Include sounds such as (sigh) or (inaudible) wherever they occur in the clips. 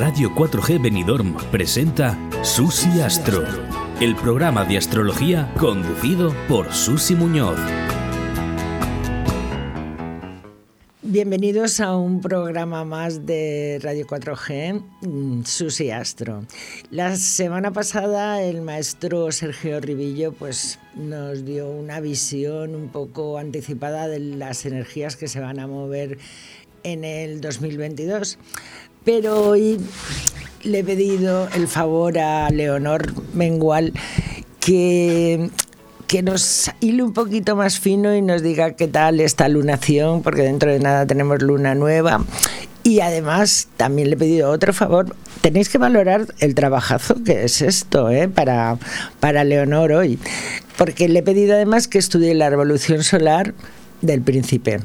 Radio 4G Benidorm presenta Susi Astro, el programa de astrología conducido por Susi Muñoz. Bienvenidos a un programa más de Radio 4G, mm, Susi Astro. La semana pasada el maestro Sergio Ribillo pues, nos dio una visión un poco anticipada de las energías que se van a mover en el 2022. Pero hoy le he pedido el favor a Leonor Mengual que que nos hile un poquito más fino y nos diga qué tal esta lunación, porque dentro de nada tenemos luna nueva. Y además también le he pedido otro favor. Tenéis que valorar el trabajazo que es esto ¿eh? para, para Leonor hoy. Porque le he pedido además que estudie la revolución solar del príncipe.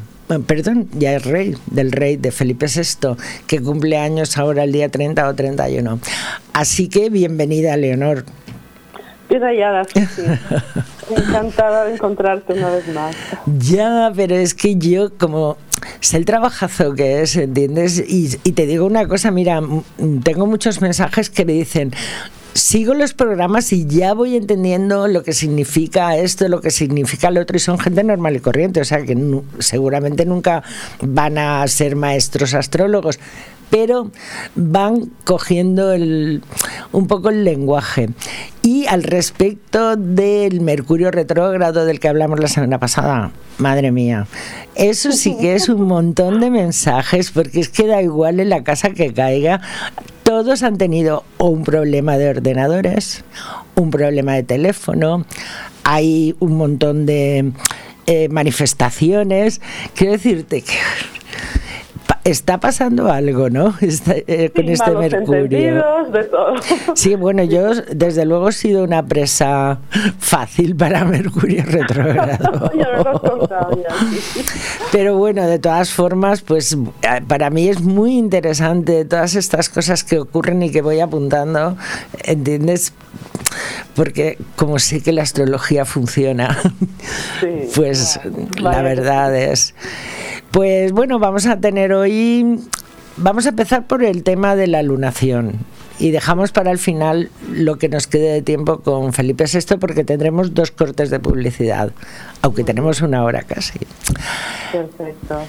Perdón, ya es rey, del rey de Felipe VI, que cumple años ahora el día 30 o 31. Así que bienvenida, Leonor. Bien hallada, Encantada de encontrarte una vez más. Ya, pero es que yo como sé el trabajazo que es, ¿entiendes? Y, y te digo una cosa, mira, tengo muchos mensajes que me dicen, sigo los programas y ya voy entendiendo lo que significa esto, lo que significa lo otro, y son gente normal y corriente, o sea que seguramente nunca van a ser maestros astrólogos, pero van cogiendo el, un poco el lenguaje. Y al respecto del Mercurio retrógrado del que hablamos la semana pasada, madre mía, eso sí que es un montón de mensajes, porque es que da igual en la casa que caiga, todos han tenido un problema de ordenadores, un problema de teléfono, hay un montón de eh, manifestaciones. Quiero decirte que está pasando algo, ¿no? (laughs) Eh, con este Mercurio. De todo. (laughs) Sí, bueno, yo (laughs) desde luego he sido una presa fácil para Mercurio retrógrado. Pero bueno, de todas formas, pues eh, para mí es muy interesante todas estas cosas que ocurren y que voy apuntando, ¿entiendes? Porque como sé que la astrología funciona, pues la verdad es... Pues bueno, vamos a tener hoy, vamos a empezar por el tema de la lunación y dejamos para el final lo que nos quede de tiempo con Felipe VI porque tendremos dos cortes de publicidad, aunque tenemos una hora casi. Perfecto.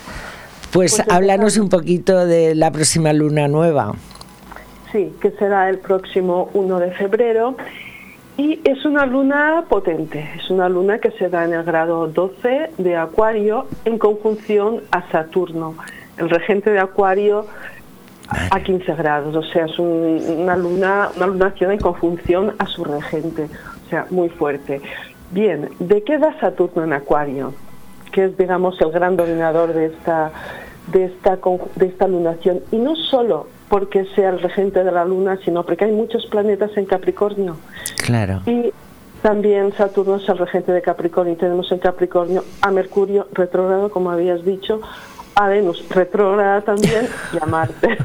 Pues, pues háblanos un poquito de la próxima luna nueva. Sí, que será el próximo 1 de febrero y es una luna potente, es una luna que se da en el grado 12 de Acuario en conjunción a Saturno, el regente de Acuario a 15 grados, o sea, es una luna, una lunación en conjunción a su regente, o sea, muy fuerte. Bien, ¿de qué da Saturno en Acuario? Que es, digamos, el gran dominador de esta, de esta, de esta lunación. Y no solo porque sea el regente de la Luna, sino porque hay muchos planetas en Capricornio. Claro. Y también Saturno es el regente de Capricornio. Y tenemos en Capricornio a Mercurio retrógrado, como habías dicho, a Venus retrógrada también y a Marte.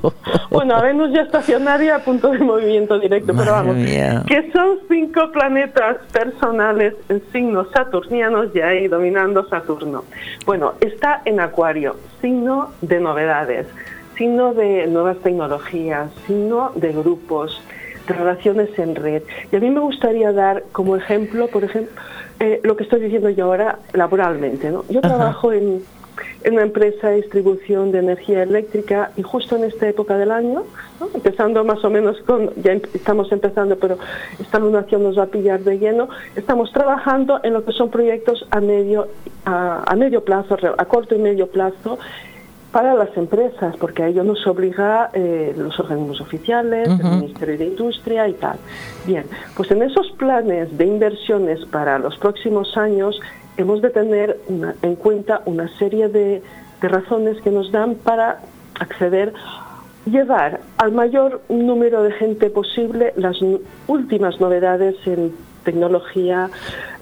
(laughs) bueno, a Venus ya estacionaria a punto de movimiento directo, pero vamos, que son cinco planetas personales en signos saturnianos y ahí dominando Saturno. Bueno, está en Acuario, signo de novedades sino de nuevas tecnologías, sino de grupos, de relaciones en red. Y a mí me gustaría dar como ejemplo, por ejemplo, eh, lo que estoy diciendo yo ahora laboralmente. ¿no? Yo trabajo en, en, una empresa de distribución de energía eléctrica y justo en esta época del año, empezando más o menos con, ya em, estamos empezando, pero esta lunación nos va a pillar de lleno, estamos trabajando en lo que son proyectos a medio, a, a medio plazo, a corto y medio plazo, para las empresas, porque a ello nos obliga eh, los organismos oficiales, el Ministerio de Industria y tal. Bien, pues en esos planes de inversiones para los próximos años hemos de tener en cuenta una serie de, de razones que nos dan para acceder llevar al mayor número de gente posible las últimas novedades en tecnología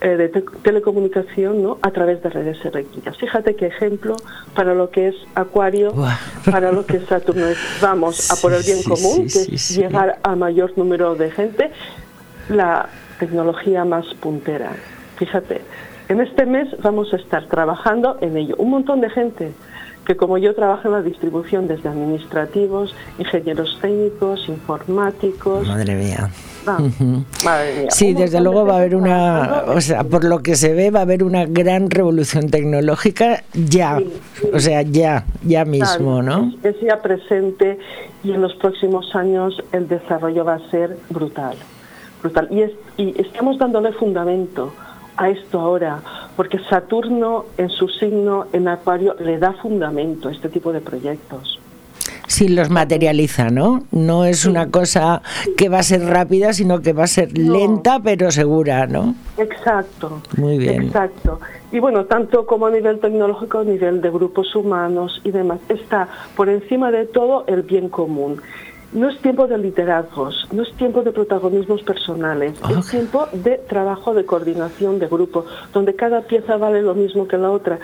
eh, de telecomunicación ¿no? a través de redes eléctricas. Fíjate qué ejemplo para lo que es Acuario, para lo que es Saturno. Vamos a por el bien común, que es llegar a mayor número de gente, la tecnología más puntera. Fíjate, en este mes vamos a estar trabajando en ello. Un montón de gente que como yo trabajo en la distribución desde administrativos, ingenieros técnicos, informáticos. Madre mía. Sí, desde luego va a haber una, o sea, por lo que se ve va a haber una gran revolución tecnológica ya, o sea, ya, ya mismo, ¿no? Es ya presente y en los próximos años el desarrollo va a ser brutal, brutal. Y, y estamos dándole fundamento a esto ahora, porque Saturno en su signo en Acuario le da fundamento a este tipo de proyectos. Sí, los materializa, ¿no? No es una cosa que va a ser rápida, sino que va a ser lenta pero segura, ¿no? Exacto. Muy bien. Exacto. Y bueno, tanto como a nivel tecnológico, a nivel de grupos humanos y demás, está por encima de todo el bien común. No es tiempo de liderazgos, no es tiempo de protagonismos personales, es tiempo de trabajo de coordinación de grupo, donde cada pieza vale lo mismo que la otra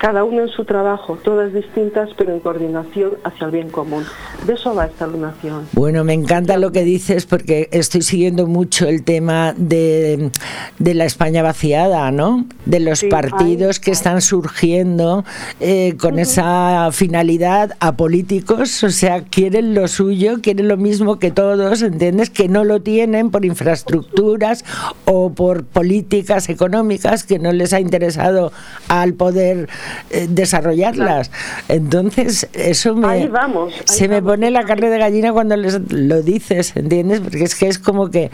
cada uno en su trabajo, todas distintas, pero en coordinación hacia el bien común. De eso va esta lunación. Bueno, me encanta lo que dices porque estoy siguiendo mucho el tema de, la España vaciada, ¿no? De los partidos que están surgiendo eh, con esa finalidad a políticos, o sea, quieren lo suyo, quieren lo mismo que todos, ¿entiendes? Que no lo tienen por infraestructuras o por políticas económicas que no les ha interesado al poder eh, desarrollarlas. Entonces, eso me, vamos, se me pone la carne de gallina cuando les lo dices, ¿entiendes? Porque es que es como que,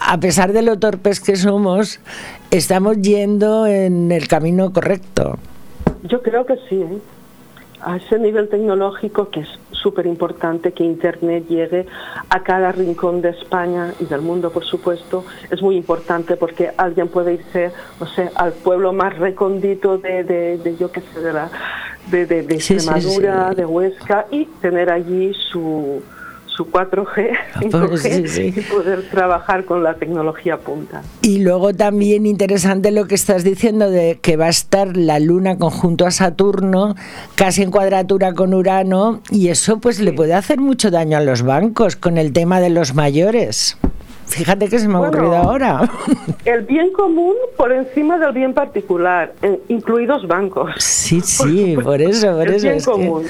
a pesar de lo torpes que somos, estamos yendo en el camino correcto. Yo creo que sí, ¿eh? A ese nivel tecnológico que es súper importante que Internet llegue a cada rincón de España y del mundo, por supuesto, es muy importante porque alguien puede irse, no sé, al pueblo más recondito de, de, yo qué sé, de, la, de, de Extremadura, de Huesca, y tener allí su, su 4G, 5G y poder trabajar con la tecnología punta. Y luego también interesante lo que estás diciendo de que va a estar la Luna conjunto a Saturno, casi en cuadratura con Urano, y eso pues le puede hacer mucho daño a los bancos con el tema de los mayores. Fíjate que se me ha ocurrido ahora. (laughs) El bien común por encima del bien particular, incluidos bancos. Sí, sí, (laughs) por, eso, por eso. es común.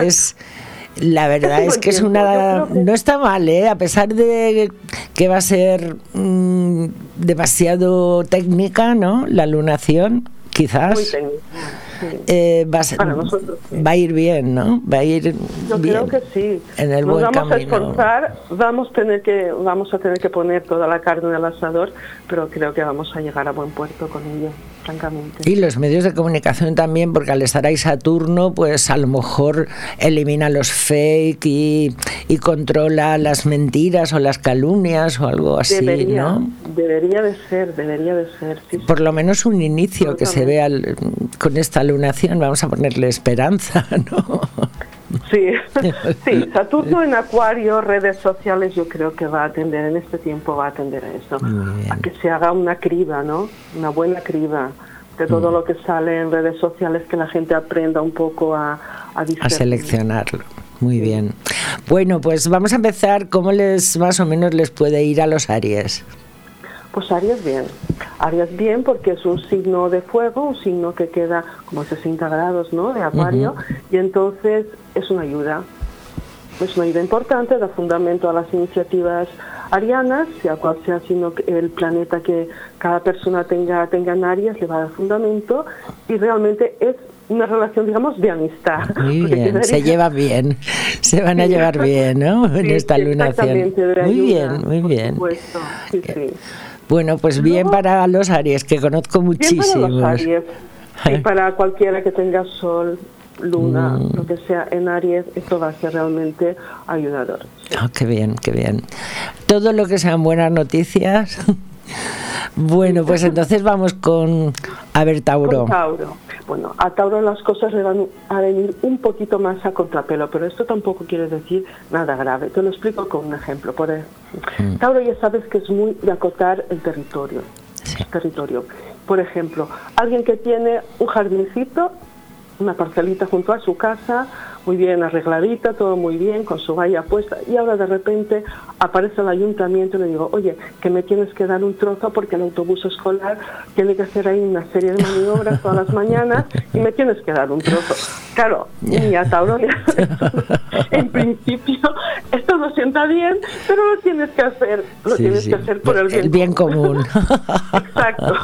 es (laughs) la verdad es que es una... No está mal, ¿eh? A pesar de que va a ser mm, demasiado técnica, ¿no? La lunación, quizás. Eh, va, a va a ir bien, ¿no? Va a ir Yo creo que sí. En el Nos vamos a esforzar, vamos a tener que vamos a tener que poner toda la carne en el asador, pero creo que vamos a llegar a buen puerto con ello. Y los medios de comunicación también, porque al estar ahí Saturno, pues a lo mejor elimina los fake y, controla las mentiras o las calumnias o algo así, debería, ¿no? Debería de ser, debería de ser. Por lo menos un inicio que se vea con esta lunación, vamos a ponerle esperanza, (laughs) ¿no? Sí, (laughs) sí, Saturno en Acuario, redes sociales, yo creo que va a atender, en este tiempo va a atender a eso, a que se haga una criba, ¿no? Una buena criba de todo mm. lo que sale en redes sociales, que la gente aprenda un poco a, a, a seleccionarlo. Muy bien. Bueno, pues vamos a empezar. ¿Cómo les más o menos les puede ir a los Aries? Pues Aries bien. Aries bien porque es un signo de fuego, un signo que queda como 60 grados ¿no? de acuario y entonces es una ayuda. Es una ayuda importante, da fundamento a las iniciativas arianas, sea cual sea sino el planeta que cada persona tenga, tenga en Aries, le va a dar fundamento y realmente es una relación, digamos, de amistad. Muy (laughs) bien, se lleva bien, se van a llevar bien, ¿no? En esta lunación. Muy bien, muy bien. Sí, sí. Bueno, pues bien para los Aries, que conozco muchísimos. Bien para los Aries. (laughs) Y para cualquiera que tenga sol, luna, mm. lo que sea en Aries, esto va a ser realmente ayudador. Ah, qué bien, qué bien. Todo lo que sean buenas noticias. (laughs) bueno, pues entonces vamos con, a ver, Tauro. Tauro. Bueno, a Tauro las cosas le van a venir un poquito más a contrapelo, pero esto tampoco quiere decir nada grave. Te lo explico con un ejemplo. Por mm. Tauro ya sabes que es muy de acotar el territorio. territorio. Por ejemplo, alguien que tiene un jardincito, una parcelita junto a su casa, muy bien arregladita, todo muy bien, con su valla puesta, y ahora de repente aparece el ayuntamiento y le digo, oye, que me tienes que dar un trozo porque el autobús escolar tiene que hacer ahí una serie de maniobras todas las mañanas y me tienes que dar un trozo. Claro, ni a (laughs) en principio, esto no sienta bien, pero lo tienes que hacer, lo tienes que hacer por el bien, el bien común. (laughs) Exacto,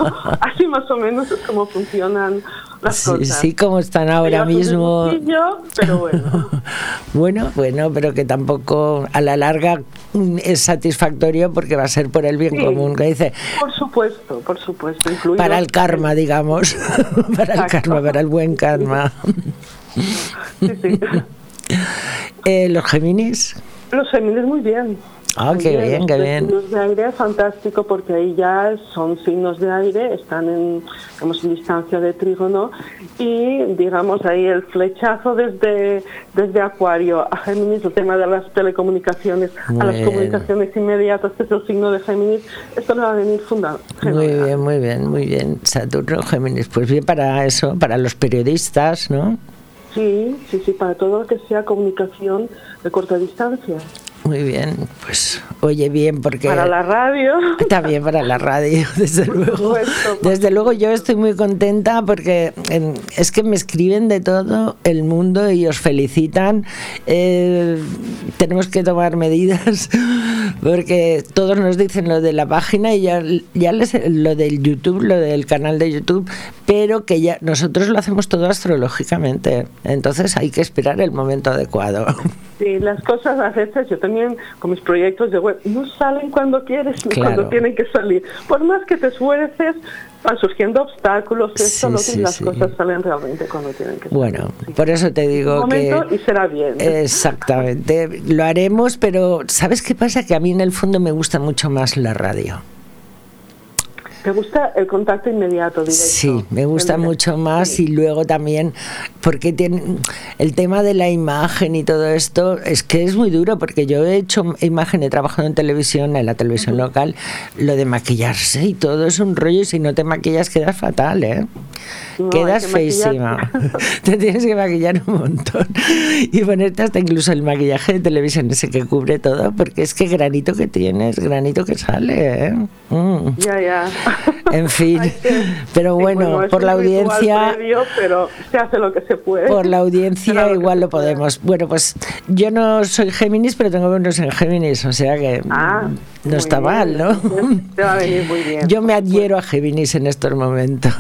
así más o menos es como funcionan las sí, cosas. Sí, como están ahora mismo. Pero bueno. (laughs) bueno, bueno, pero que tampoco a la larga es satisfactorio porque va a ser por el bien Sí, común. Que dice, Por supuesto, por supuesto. incluido- para el karma, (laughs) digamos. (laughs) para el Exacto. karma, para el buen karma. Sí, sí. Eh, Los Géminis. Los Géminis muy bien. Ah, Muy qué bien, qué bien. signos de aire fantástico porque ahí ya son signos de aire, están en, digamos, en distancia de trígono y digamos ahí el flechazo desde, desde Acuario a Géminis, el tema de las telecomunicaciones, a las Bueno. comunicaciones inmediatas, que es el signo de Géminis, esto le va a venir fundado. Muy bien, muy bien, muy bien. Saturno, Géminis. Pues bien para eso, para los periodistas, ¿no? Sí, sí, sí, para todo lo que sea comunicación de corta distancia. Muy bien, pues oye bien, porque Para la radio. (laughs) también para la radio, (laughs) desde luego. Desde luego yo estoy muy contenta porque es que me escriben de todo el mundo y os felicitan. Eh, tenemos que tomar medidas (laughs) porque todos nos dicen lo de la página y ya, ya les, lo del YouTube, lo del canal de YouTube, pero que ya nosotros lo hacemos todo astrológicamente. Entonces hay que esperar el momento adecuado. Sí, las cosas a veces, yo también con mis proyectos de web, no salen cuando quieres ni Claro. cuando tienen que salir. Por más que te esfuerces, van surgiendo obstáculos, esto, Sí, lo otro, sí, las sí. cosas salen realmente cuando tienen que salir. Bueno, por eso te Un digo que... momento y será bien. Exactamente, lo haremos, pero ¿sabes qué pasa? Que a mí en el fondo me gusta mucho más la radio. ¿Te gusta el contacto inmediato, directo? Sí, me gusta mucho más sí. y luego también porque tiene el tema de la imagen y todo esto es que es muy duro porque yo he hecho imagen, he trabajado en televisión, en la televisión local, lo de maquillarse y todo es un rollo y si no te maquillas quedas fatal, ¿eh? No, quedas que feísima. (laughs) te tienes que maquillar un montón y ponerte hasta incluso el maquillaje de televisión ese que cubre todo porque es que granito que tienes, granito que sale, ¿eh? Mm. Ya, ya. En fin, pero bueno, por la audiencia, previo, pero se hace lo que se puede. por la audiencia igual lo podemos. Bueno, pues yo no soy Géminis, pero tengo buenos en Géminis, o sea que Ah, no muy está bien, mal, ¿no? (laughs) Te va a venir muy bien. Yo me adhiero a Géminis en estos momentos.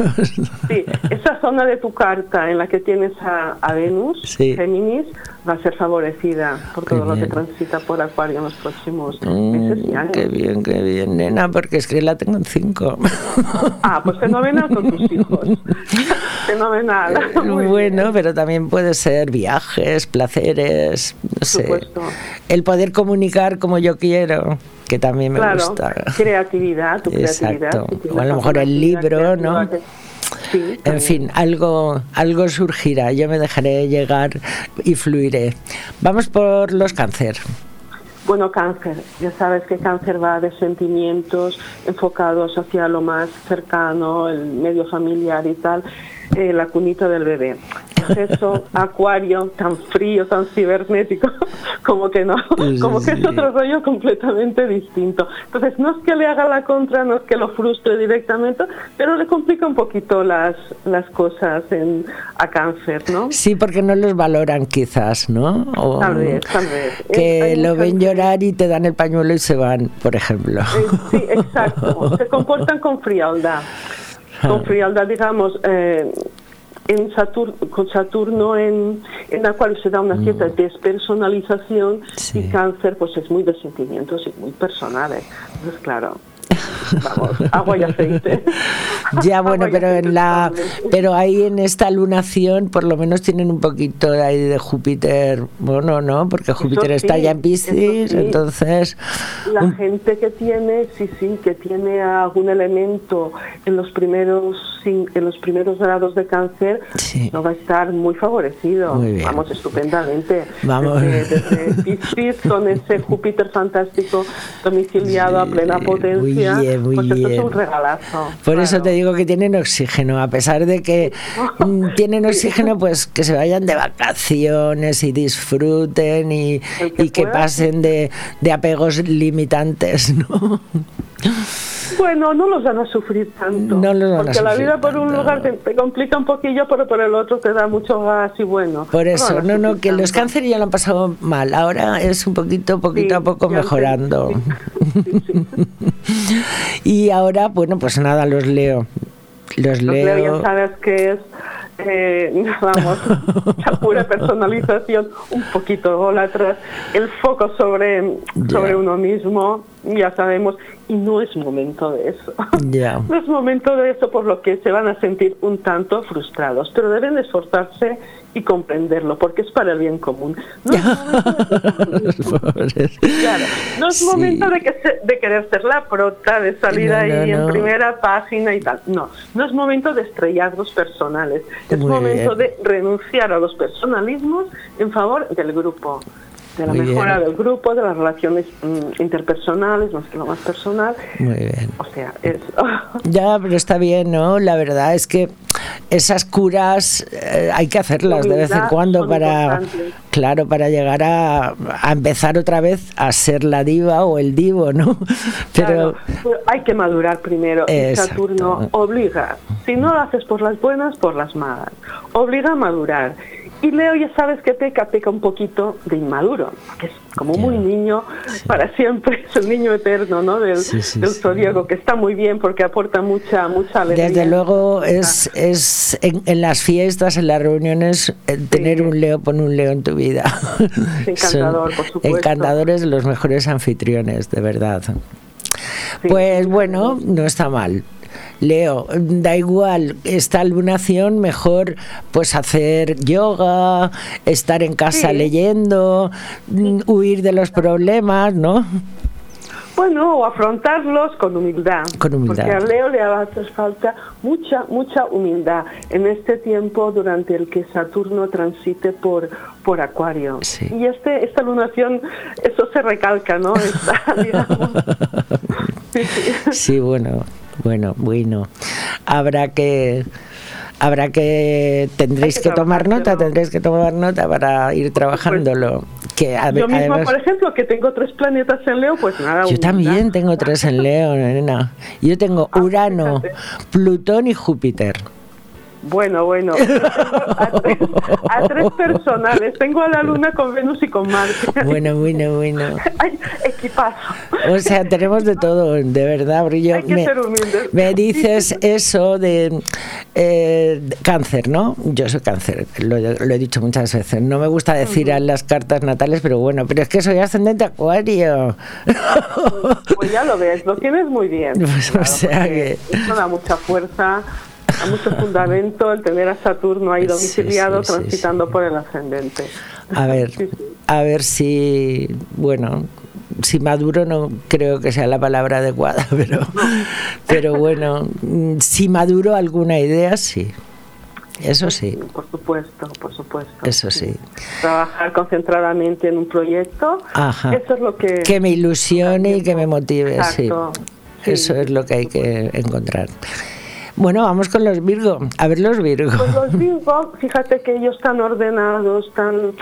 Sí, esa zona de tu carta en la que tienes a, a Venus, Sí. Géminis, va a ser favorecida por todo lo que transita por Acuario en los próximos Mm, meses y años. qué bien, qué bien, nena, porque es que la tengo en cinco. Ah, pues fenomenal con tus (laughs) hijos. fenomenal. Muy bueno, bien. pero también puede ser viajes, placeres, no sé. supuesto. El poder comunicar como yo quiero, que también me Claro, gusta. creatividad, tu creatividad. Exacto. tienes O a lo mejor el libro, ¿no? Sí, En fin, algo, algo surgirá. Yo me dejaré llegar y fluiré. Vamos por los cáncer. Bueno, cáncer. Ya sabes que cáncer va de sentimientos enfocados hacia lo más cercano, el medio familiar y tal, eh, la cunita del bebé. Es eso, (laughs) acuario, tan frío, tan cibernético, (laughs) como que no, (laughs) como que es otro rollo completamente distinto. Entonces, no es que le haga la contra, no es que lo frustre directamente, pero le complica un poquito las, las cosas en, a cáncer, ¿no? Sí, porque no los valoran quizás, ¿no? O Tal vez, tal vez. Que lo ven llorar y te dan el pañuelo y se van, por ejemplo. Eh, sí, exacto. Se comportan con frialdad. Con frialdad, digamos, eh, en Saturno, con Saturno en, en Acuario se da una cierta despersonalización Sí. y Cáncer pues es muy de sentimientos y muy personales. Entonces, claro, vamos, agua y aceite. (laughs) Ya bueno, pero en la pero ahí en esta lunación por lo menos tienen un poquito de ahí de Júpiter, bueno, no, porque Júpiter está sí, ya en Piscis, sí. entonces La gente que tiene, sí, sí, que tiene algún elemento en los primeros en los primeros grados de cáncer, Sí. no va a estar muy favorecido. Muy. Vamos, estupendamente. Vamos. Desde, desde Piscis, con ese Júpiter fantástico domiciliado a (laughs) plena potencia. uy, bien, muy pues esto es un regalazo. Por eso te digo que tienen oxígeno, a pesar de que (laughs) mm, tienen oxígeno, pues que se vayan de vacaciones y disfruten y que, y que pasen de, de apegos limitantes, (laughs) ¿no? Bueno, no los van a sufrir tanto. porque la vida por un lugar te, complica un poquillo, pero por el otro te da mucho gas y bueno. Por eso, no, no, que los cánceres ya lo han pasado mal. Ahora es un poquito, poquito a poco mejorando. (laughs) y ahora, bueno, pues nada, los leo. Los, leo. leo. Ya sabes que es eh, (laughs) vamos, la pura personalización, un poquito atrás, el foco sobre, sobre uno mismo, ya sabemos, y no es momento de eso. (laughs) No es momento de eso por lo que se van a sentir un tanto frustrados, pero deben esforzarse y comprenderlo, porque es para el bien común. No es momento de, que (laughs) de querer ser la prota, de salir ahí en primera página y tal. No, no es momento de estrellarlos personales. Es momento de renunciar a los personalismos en favor del grupo de la mejora del grupo, de las relaciones mm, interpersonales, más que lo más personal. Muy bien. O sea, es... (laughs) ya, pero está bien, ¿no? La verdad es que esas curas eh, hay que hacerlas de vez en cuando para, claro, para llegar a, a, empezar otra vez a ser la diva o el divo, ¿no? (laughs) Pero, hay que madurar primero. Saturno obliga. Si no lo haces por las buenas, por las malas. Obliga a madurar y Leo ya sabes que peca, peca un poquito de inmaduro, que es como muy niño, para siempre (laughs) es el niño eterno ¿no? del, zodíaco, que está muy bien porque aporta mucha, mucha alegría. Desde luego es, es en, las fiestas, en las reuniones, eh, tener un Leo, pon un Leo en tu vida. (laughs) encantador, por supuesto. Encantadores, los mejores anfitriones, de verdad. Pues bueno, no está mal. Leo, da igual, esta lunación, mejor pues hacer yoga, estar en casa leyendo, mm, huir de los problemas, ¿no? Bueno, o afrontarlos con humildad. Con humildad. Porque a Leo le hace falta mucha, mucha humildad en este tiempo durante el que Saturno transite por, por Acuario. Y este, esta lunación, eso se recalca, ¿no? (laughs) sí, bueno. Bueno, bueno. Habrá que habrá que tendréis que, tomar nota, tendréis que tomar nota para ir trabajándolo. Que yo misma, por ejemplo, que tengo tres planetas en Leo, pues nada. Yo también tengo tres en Leo, nena. Yo tengo ah, Urano, Plutón y Júpiter. Bueno, bueno. (laughs) A tres, personales. Tengo a la Luna con Venus y con Marte. Bueno, bueno, bueno. (laughs) Ay, equipazo. O sea, tenemos de todo, de verdad, Brillo. me, me dices eso de eh, cáncer, ¿no? Yo soy cáncer, lo, he dicho muchas veces. No me gusta decir en las cartas natales, pero bueno, pero es que soy ascendente acuario. Pues ya lo ves, lo tienes muy bien. Pues, o sea que... Eso da mucha fuerza a mucho fundamento el tener a Saturno ahí domiciliado transitando por el ascendente. A ver, a ver si, bueno, si maduro no creo que sea la palabra adecuada, (laughs) pero, pero bueno, si maduro alguna idea, sí. Eso sí. Por supuesto, por supuesto. Eso sí. Trabajar concentradamente en un proyecto. Eso es lo que... Que me ilusione y que me motive, sí. Eso es lo que hay que encontrar. Bueno, vamos con los Virgo. A ver los Virgo. Pues los Virgo, fíjate que ellos están ordenados, tan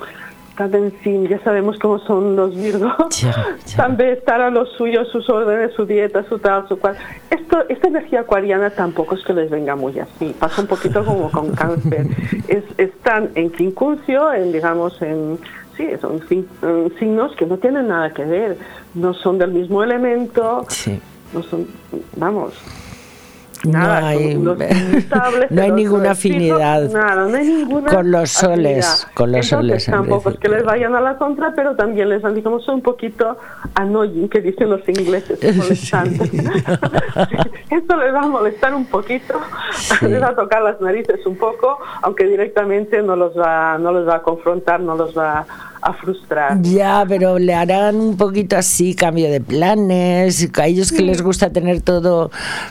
tan en fin, ya sabemos cómo son los Virgo. (laughs) También estar a los suyos, sus órdenes, su dieta, su tal, su cual. Esto, esta energía acuariana tampoco es que les venga muy así. Pasa un poquito como con cáncer. Es, están en quincuncio, en digamos en sí, son signos que no tienen nada que ver, no son del mismo elemento, no son, vamos, no hay, (laughs) no hay ninguna afinidad con los soles. Con los soles tampoco es que les vayan a la contra, pero también les han dicho un poquito annoying, que dicen los ingleses, molestando. (laughs) (laughs) Esto les va a molestar un poquito, les va a tocar las narices un poco, aunque directamente no los va, no los va a confrontar, no los va a frustrar. Ya, pero le harán un poquito así, cambio de planes, a ellos que les gusta tener todo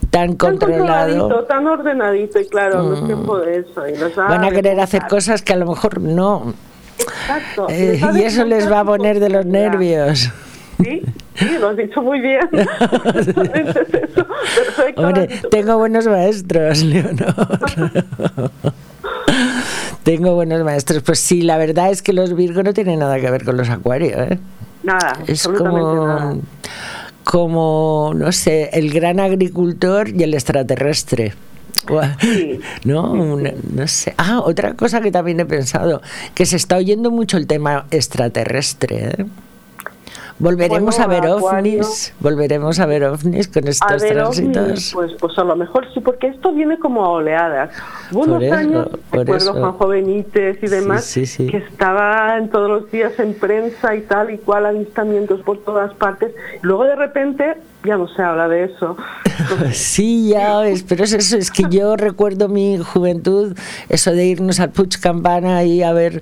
tan controlado. Tan ordenadito, y claro, no es tiempo de eso. Y Van a querer hacer cosas que a lo mejor no. Exacto. Eh, y eso les va a poner de los nervios. Sí, sí, lo has dicho muy bien. (laughs) Hombre, tengo buenos maestros, (laughs) Leonor. (laughs) tengo buenos maestros. Pues sí, la verdad es que los Virgo no tienen nada que ver con los Acuarios. ¿eh? Nada, es como, como, no sé, el gran agricultor y el extraterrestre. ¿No? no sé. Ah, otra cosa que también he pensado, que se está oyendo mucho el tema extraterrestre. ¿eh? Volveremos a ver ovnis, volveremos a ver ovnis con estos tránsitos. pues, pues a lo mejor sí, porque esto viene como a oleadas. Hubo unos años, recuerdo Juanjo Benítez y demás, que estaban todos los días en prensa y tal y cual, avistamientos por todas partes. Luego de repente ya no se habla de eso. (laughs) sí, ya ves, pero es eso, es que yo recuerdo mi juventud, eso de irnos al Puig Campana y a ver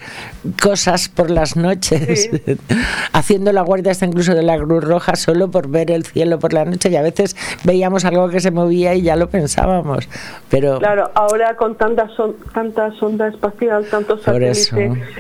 cosas por las noches, (laughs) haciendo la guardia hasta incluso de la Cruz Roja solo por ver el cielo por la noche y a veces veíamos algo que se movía y ya lo pensábamos. Pero Claro, ahora con tanta, son, tanta sonda espacial, tantos satélites,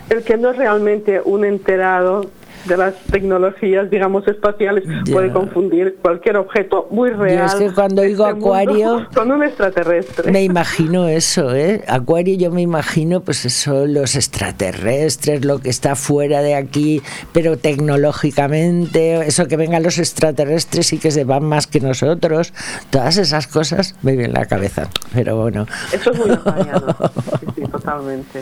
el que no es realmente un enterado de las tecnologías, digamos, espaciales, puede confundir cualquier objeto muy real. es que cuando oigo este Acuario... (laughs) Con un extraterrestre. Me imagino eso, ¿eh? Acuario yo me imagino, pues eso, los extraterrestres, lo que está fuera de aquí, pero tecnológicamente, eso que vengan los extraterrestres y que se van más que nosotros, todas esas cosas me vienen a la cabeza, pero bueno. Eso es muy (laughs) apañado, sí, totalmente.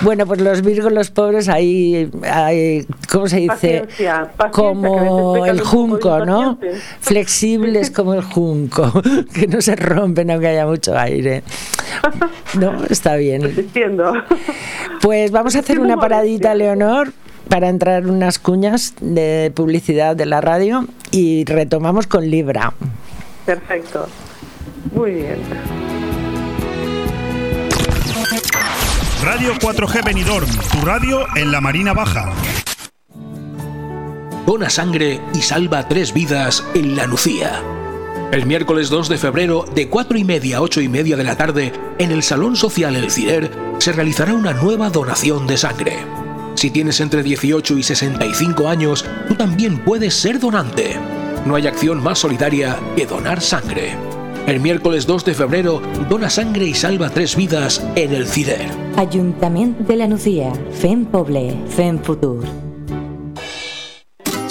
Bueno, pues los virgos, los pobres, ahí, hay, ¿cómo se dice? (laughs) como el junco, ¿no? Flexibles como el junco, que no se rompen aunque haya mucho aire. No, está bien. Pues vamos a hacer una paradita, Leonor, para entrar unas cuñas de publicidad de la radio y retomamos con Libra. Perfecto. Muy bien. Radio 4G Benidorm, tu radio en la Marina Baja. Dona sangre y salva tres vidas en La Lucía. El miércoles 2 de febrero, de 4 y media a 8 y media de la tarde, en el Salón Social El Cider, se realizará una nueva donación de sangre. Si tienes entre 18 y 65 años, tú también puedes ser donante. No hay acción más solidaria que donar sangre. El miércoles 2 de febrero, dona sangre y salva tres vidas en el CIDER. Ayuntamiento de la Nucía, FEM Poble, FEM Futur.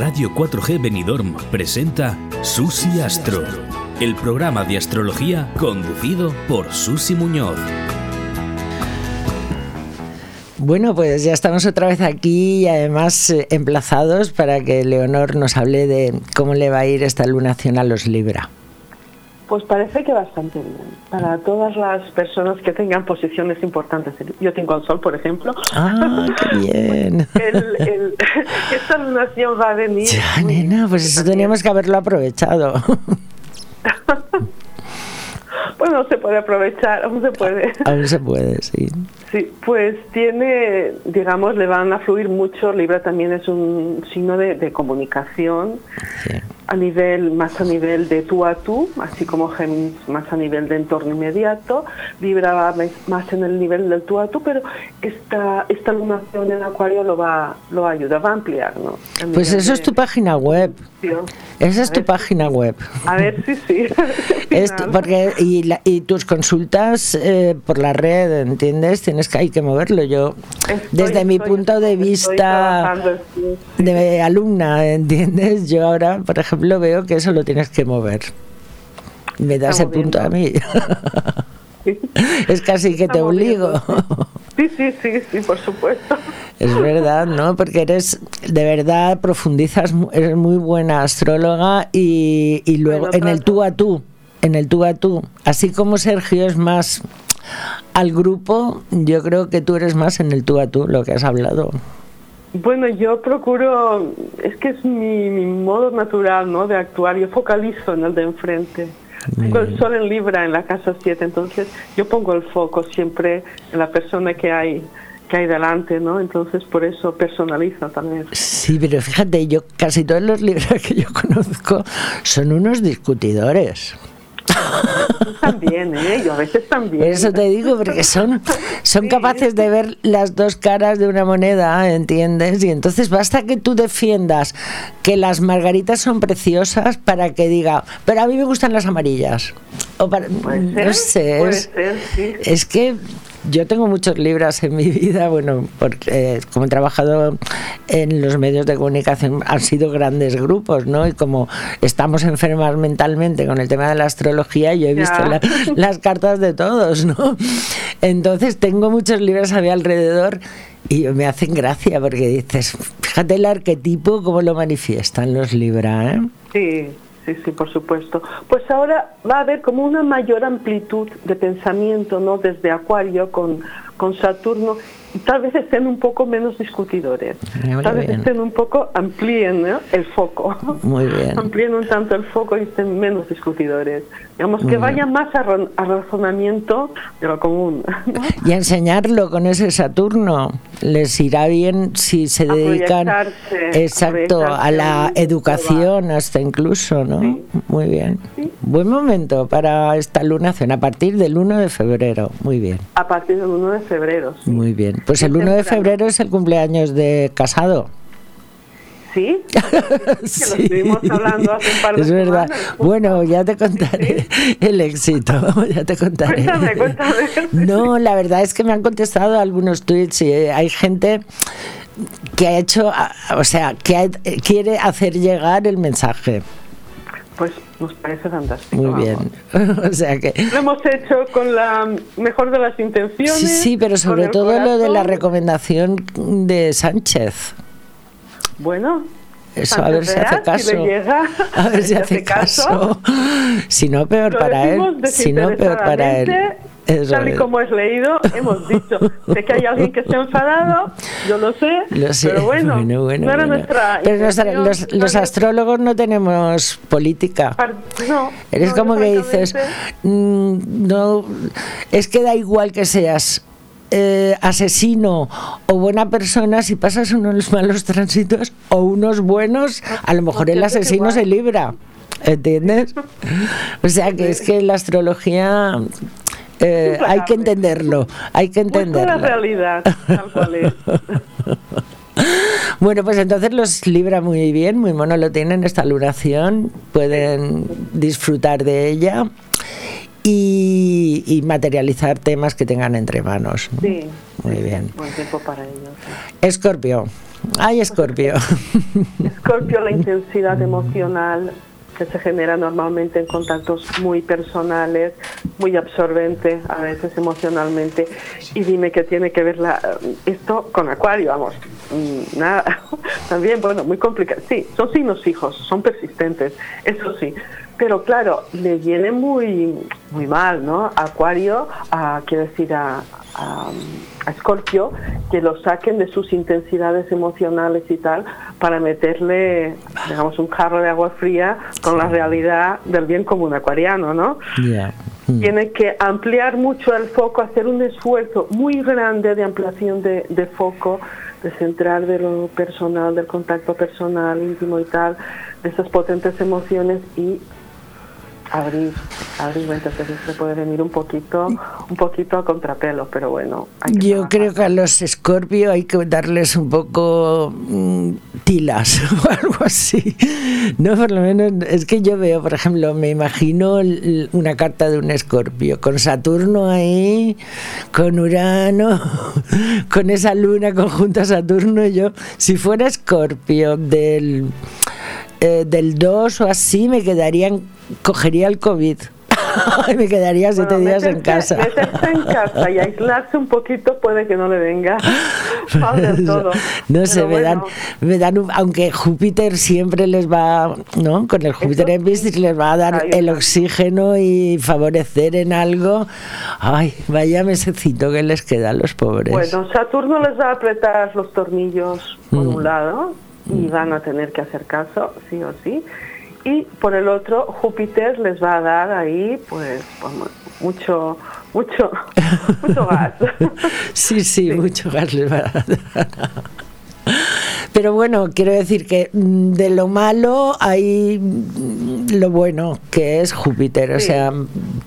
Radio 4G Benidorm presenta Susi Astro, el programa de astrología conducido por Susi Muñoz. Bueno, pues ya estamos otra vez aquí y además eh, emplazados para que Leonor nos hable de cómo le va a ir esta lunación a los Libra. Pues parece que bastante bien. Para todas las personas que tengan posiciones importantes. Yo tengo al sol, por ejemplo. ¡Ah, qué (laughs) bien! (laughs) esta lunación va a venir. Ya, nena, pues eso teníamos que haberlo aprovechado. (laughs) Bueno, se puede aprovechar, aún se puede. Aún se puede, sí. Sí, pues tiene, digamos, le van a fluir mucho. Libra también es un signo de, de comunicación a nivel, más a nivel de tú a tú, así como Géminis más a nivel de entorno inmediato. Libra va más en el nivel del tú a tú, pero esta, esta lunación en Acuario lo va, lo ayuda, va a ampliar, ¿no? A Pues eso es tu página web. Esa es A tu ver, página web. A ver, sí, sí. (laughs) Porque y, la- y tus consultas eh, por la red, ¿entiendes? Tienes que hay que moverlo. Yo, desde mi punto de vista de alumna, ¿entiendes? Yo ahora, por ejemplo, veo que eso lo tienes que mover. Me da ese punto a mí. (laughs) es casi que te obligo. Sí, sí, sí, sí, por supuesto. Es verdad, ¿no? Porque eres, de verdad, profundizas, eres muy buena astróloga y, y luego Bueno, en el tú a tú, en el tú a tú, así como Sergio es más al grupo, yo creo que tú eres más en el tú a tú, lo que has hablado. Bueno, yo procuro, es que es mi, mi modo natural, ¿no? De actuar. Yo focalizo en el de enfrente. Tengo el sol en Libra en la casa 7, entonces yo pongo el foco siempre en la persona que hay que hay delante, ¿no? Entonces por eso personalizo también. Sí, pero fíjate, yo casi todos los libros (laughs) que yo conozco son unos discutidores. También, ¿eh? Yo a veces también. Eso te digo, porque son, son capaces de ver las dos caras de una moneda, ¿entiendes? Y entonces basta que tú defiendas que las margaritas son preciosas para que diga, pero a mí me gustan las amarillas. O para- no sé, puede es, ser, sí. es que yo tengo muchos libros en mi vida, bueno, porque eh, como he trabajado en los medios de comunicación han sido grandes grupos, ¿no? Y como estamos enfermas mentalmente con el tema de la astrología, yo he visto la- las cartas de todos, ¿no? Entonces tengo muchos libros a mi alrededor y me hacen gracia porque dices, fíjate el arquetipo cómo lo manifiestan los Libra, ¿eh? Sí, sí, sí, por supuesto. Pues ahora va a haber como una mayor amplitud de pensamiento, ¿no? Desde Acuario con, con Saturno tal vez estén un poco menos discutidores. Muy Tal vez bien. estén un poco, amplíen ¿no? el foco. Muy bien. Amplíen un tanto el foco y estén menos discutidores. Digamos Muy que bien. vayan más a, ron- a razonamiento de lo común. ¿no? (laughs) Y a enseñarlo con ese Saturno. Les irá bien si se A dedican exacto a a la educación hasta incluso, ¿no? Muy bien. Buen momento para esta lunación a partir del 1 de febrero. Muy bien. A partir del 1 de febrero. Muy bien. Pues el 1 de febrero es el cumpleaños de Casado. ¿Sí? (laughs) Que lo estuvimos hablando hace un par de Es verdad. semanas. Bueno, ya te contaré el éxito. (laughs) Ya te contaré. Cuéntame, cuéntame. No, la verdad es que me han contestado algunos tweets y eh, hay gente que ha hecho, o sea, que ha- eh, quiere hacer llegar el mensaje. Pues nos parece fantástico. Muy bien. (laughs) O sea que. Lo hemos hecho con la mejor de las intenciones. Sí, sí, pero sobre todo lo de la corazón. recomendación de Sánchez. Bueno. Eso, a ver si hace caso. Si llega, A ver (laughs) si si hace caso. caso. Si no, peor Lo para él. Si no, peor para él. Eso Tal y es. como es leído, hemos dicho. Sé que hay alguien que se ha enfadado, yo lo sé, Lo sé. pero bueno, bueno, bueno, no era bueno. nuestra Pero nuestra- los, astrólogos no tenemos política. No, Eres no, como que dices, mm, no, es que da igual que seas eh, asesino o buena persona, si pasas unos malos tránsitos o unos buenos, a lo mejor el es asesino se libra. ¿Entiendes? O sea que es que la astrología eh, hay que entenderlo, hay que Pues toda la entenderlo. realidad, tal cual es. (laughs) Bueno, pues entonces los libra muy bien, muy mono lo tienen esta lunación, pueden disfrutar de ella y, y materializar temas que tengan entre manos. Sí, Muy bien. buen tiempo para ello. Escorpio. Ay, Escorpio. (laughs) Escorpio, la intensidad emocional que se genera normalmente en contactos muy personales, muy absorbente a veces emocionalmente. Y dime qué tiene que ver la, esto con Acuario, vamos. mm, Nada. (laughs) También, bueno, muy complicado. Sí, son signos fijos, son persistentes, eso sí. Pero claro, le viene muy, muy mal, ¿no? A Acuario, a, quiero decir, a, a, a Escorpio, que lo saquen de sus intensidades emocionales y tal, para meterle, digamos, un jarro de agua fría con la realidad del bien común acuariano, ¿no? Mm. Tiene que ampliar mucho el foco, hacer un esfuerzo muy grande de ampliación de, de foco, de centrar de lo personal, del contacto personal, íntimo y tal, de esas potentes emociones y abrir, abrir ventas, que se puede venir un poquito, un poquito a contrapelo, pero bueno. hay que Yo creo que a los Scorpio hay que darles un poco mm, tilas (laughs) o algo así. No, por lo menos es que yo veo, por ejemplo, me imagino una carta de un Scorpio con Saturno ahí, con Urano, (laughs) con esa luna conjunta a Saturno. Yo, si fuera Scorpio del, eh, del 2 o así, me quedarían, cogería el COVID. (laughs) Y me quedaría siete Bueno, días en casa. Meterse en casa y aislarse un poquito puede que no le venga (laughs) mal todo. No sé, me dan, me dan un- aunque Júpiter siempre les va, ¿no? Con el Júpiter en Piscis les va a dar el oxígeno y favorecer en algo. Ay, vaya mesecito que les queda a los pobres. Bueno, Saturno les va a apretar los tornillos por Mm. un lado y van a tener que hacer caso, sí o sí. Y por el otro, Júpiter les va a dar ahí, pues, vamos, mucho, mucho, (laughs) mucho gas. (laughs) sí, sí, mucho gas les va a dar. Pero bueno, quiero decir que mm, de lo malo hay mm, lo bueno, que es Júpiter, o Sí. sea,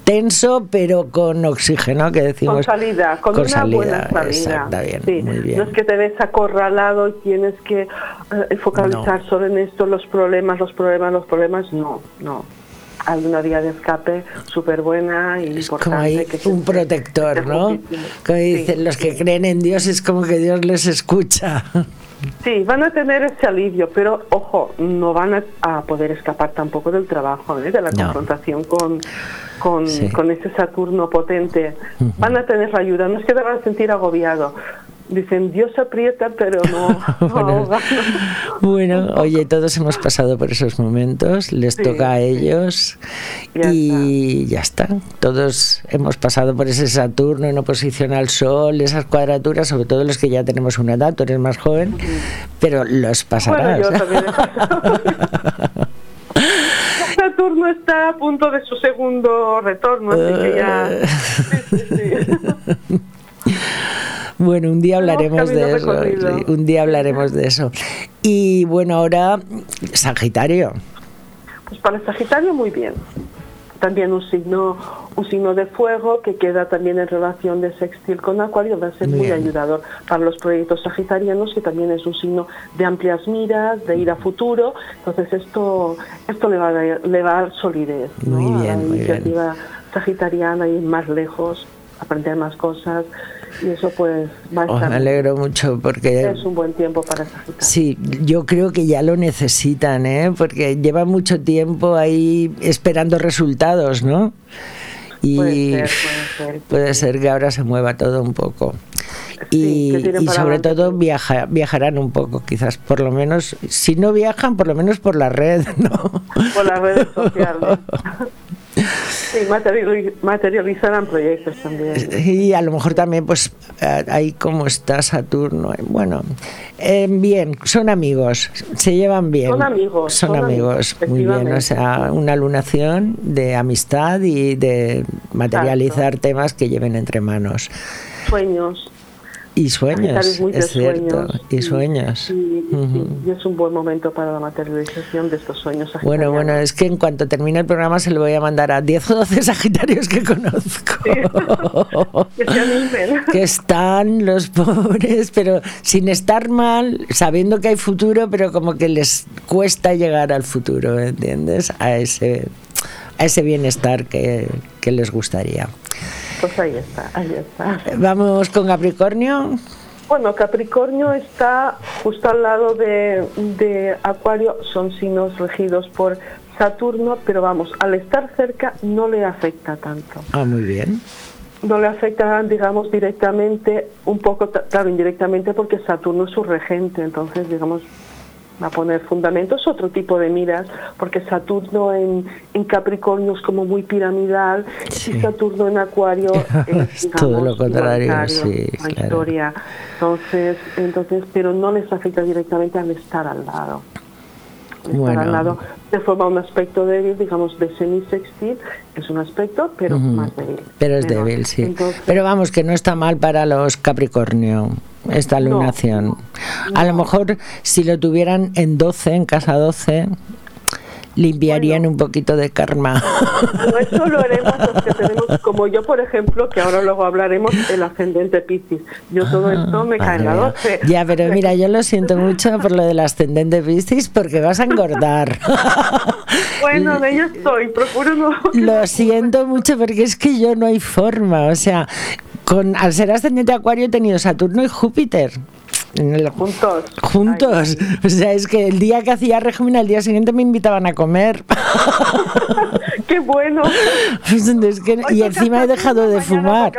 tenso pero con oxígeno, que decimos. Con salida, con, con una salida, buena salida. exacto, bien, Sí, muy bien. No es que te ves acorralado y tienes que eh, focalizar solo en esto, los problemas, los problemas, los problemas. No, no. Hay una vía de escape súper buena y importante. como que es un protector, ¿no? Como Sí, dicen los que sí. creen en Dios es como que Dios les escucha. Sí, van a tener ese alivio, pero ojo, no van a, a poder escapar tampoco del trabajo, ¿eh? de la No. confrontación con, con, Sí. con ese Saturno potente. Van a tener la ayuda, no es que te van a sentir agobiado. Dicen, Dios aprieta, pero no, (laughs) no Bueno. Bueno, (laughs) oye, todos hemos pasado por esos momentos, les Sí, toca a ellos Ya y ya está. Todos hemos pasado por ese Saturno en oposición al Sol, esas cuadraturas, sobre todo los que ya tenemos una edad, tú eres más joven, pero los pasarás. Bueno, yo también he pasado. (laughs) Saturno está a punto de su segundo retorno, así que ya... Sí. (laughs) Bueno, un día hablaremos de eso. sí, un día hablaremos de eso. Y bueno, ahora Sagitario. Pues para el Sagitario muy bien. También un signo, un signo de fuego que queda también en relación de sextil con Acuario va a ser muy Bien. ayudador para los proyectos sagitarianos, que también es un signo de amplias miras, de ir a futuro. Entonces esto, esto le va a dar, le va a dar solidez ¿no? Muy a bien, la muy bien. iniciativa sagitariana, ir más lejos, aprender más cosas y eso pues va a estar. me alegro mucho porque Es un buen tiempo para Sagitario. Sí, yo creo que ya lo necesitan, ¿eh? porque llevan mucho tiempo ahí esperando resultados, ¿no? Y Puede ser, puede ser. puede ser que ahora se mueva todo un poco. Y, y sobre adelante, todo viaja, viajarán un poco, quizás, por lo menos, si no viajan, por lo menos por la red, (laughs) ¿no? por las redes sociales. (laughs) Sí, materiali- materializarán proyectos también. Y a lo mejor también, pues, ahí como está Saturno. eh, Bueno, eh, bien, son amigos, se llevan bien. Son amigos, Son, son amigos, amigos, muy bien. O sea, una lunación de amistad y de materializar temas que lleven entre manos. Sueños. Y sueños, muy es cierto. sueños, Y sí, sueños. sí, sí, Ujú. y es un buen momento para la materialización de estos sueños. Bueno, sagitarianos. bueno, es que en cuanto termine el programa se lo voy a mandar a 10 o 12 Sagitarios que conozco. (laughs) que se animen. que están los pobres, pero sin estar mal, sabiendo que hay futuro, pero como que les cuesta llegar al futuro, ¿entiendes? A ese, a ese bienestar que, que les gustaría. Pues ahí está, ahí está. Vamos con Capricornio. Bueno, Capricornio está justo al lado de, de Acuario, son signos regidos por Saturno, pero vamos, al estar cerca no le afecta tanto. Ah, muy bien. no le afecta, digamos, directamente, un poco, claro, indirectamente, porque Saturno es su regente, entonces, digamos, va a poner fundamentos, otro tipo de miras, porque Saturno en, en Capricornio es como muy piramidal, y Saturno en Acuario (laughs) es, Todo lo contrario, sí, la claro. historia. Entonces, entonces, pero no les afecta directamente al estar al lado. Bueno. lado se forma un aspecto débil, digamos, de semisextil, es un aspecto, pero Ujú. más débil. Pero es débil, sí. Entonces, Pero vamos, que no está mal para los Capricornio, esta No, lunación. A lo mejor si lo tuvieran en 12, en casa 12, limpiarían un poquito de karma. No, eso lo haremos los que tenemos, como yo, por ejemplo, que ahora luego hablaremos, el ascendente Piscis. Yo todo esto me cae en la Madre mía. 12. Ya, pero mira, yo lo siento mucho por lo del ascendente Piscis porque vas a engordar. (laughs) Bueno, de ello estoy, procuro no. Lo siento mucho porque es que yo no hay forma. O sea, con, al ser ascendente Acuario he tenido Saturno y Júpiter. En el- Juntos. juntos. O sea, es que el día que hacía régimen, al día siguiente me invitaban a comer. (laughs) ¡Qué bueno! Es que- y encima he dejado de fumar.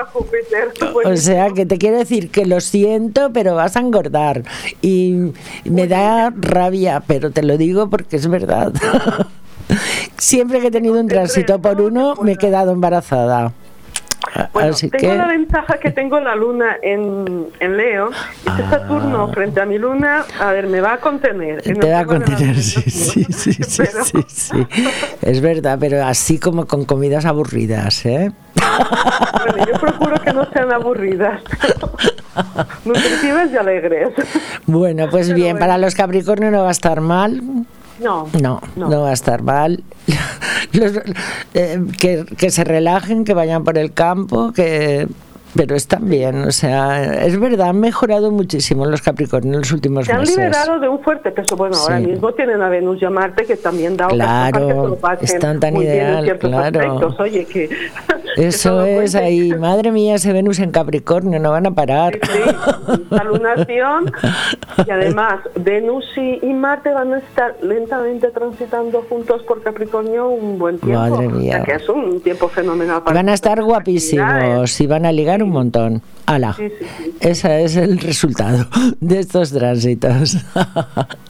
O sea, que te quiero decir que lo siento, pero vas a engordar. Y me da rabia, pero te lo digo porque es verdad. (laughs) Siempre que he tenido un tránsito por uno, me he quedado embarazada. Bueno, Así tengo que, la ventaja que tengo la luna en, en Leo. Este Ah. Saturno frente a mi luna, a ver, me va a contener. en te va a contener, sí, sí, sí, sí, (laughs) Pero- sí, sí. Es verdad, pero así como con comidas aburridas, ¿eh? Bueno, yo procuro que no sean aburridas, (laughs) nutritivas y alegres. Bueno, pues Pero bien, bueno. para los Capricornio no va a estar mal. No, No, no, va a estar mal. (laughs) Los- eh, que, que se relajen, que vayan por el campo, que pero están bien, o sea, es verdad, han mejorado muchísimo los Capricornios en los últimos Se han meses. liberado de un fuerte peso. Bueno, ahora Sí. mismo tienen a Venus y a Marte que también da que Claro, pasen están tan ideal, claro. aspectos. Oye, que, (laughs) que Eso es ahí, madre mía, ese Venus en Capricornio, no van a parar. Sí, esta lunación y además Venus y, Marte van a estar lentamente transitando juntos por Capricornio un buen tiempo. Madre O sea, mía. que es un tiempo fenomenal para Van a estar guapísimos y van a ligar un montón. ¡Hala! Sí, sí, sí. Ese es el resultado de estos tránsitos. (laughs)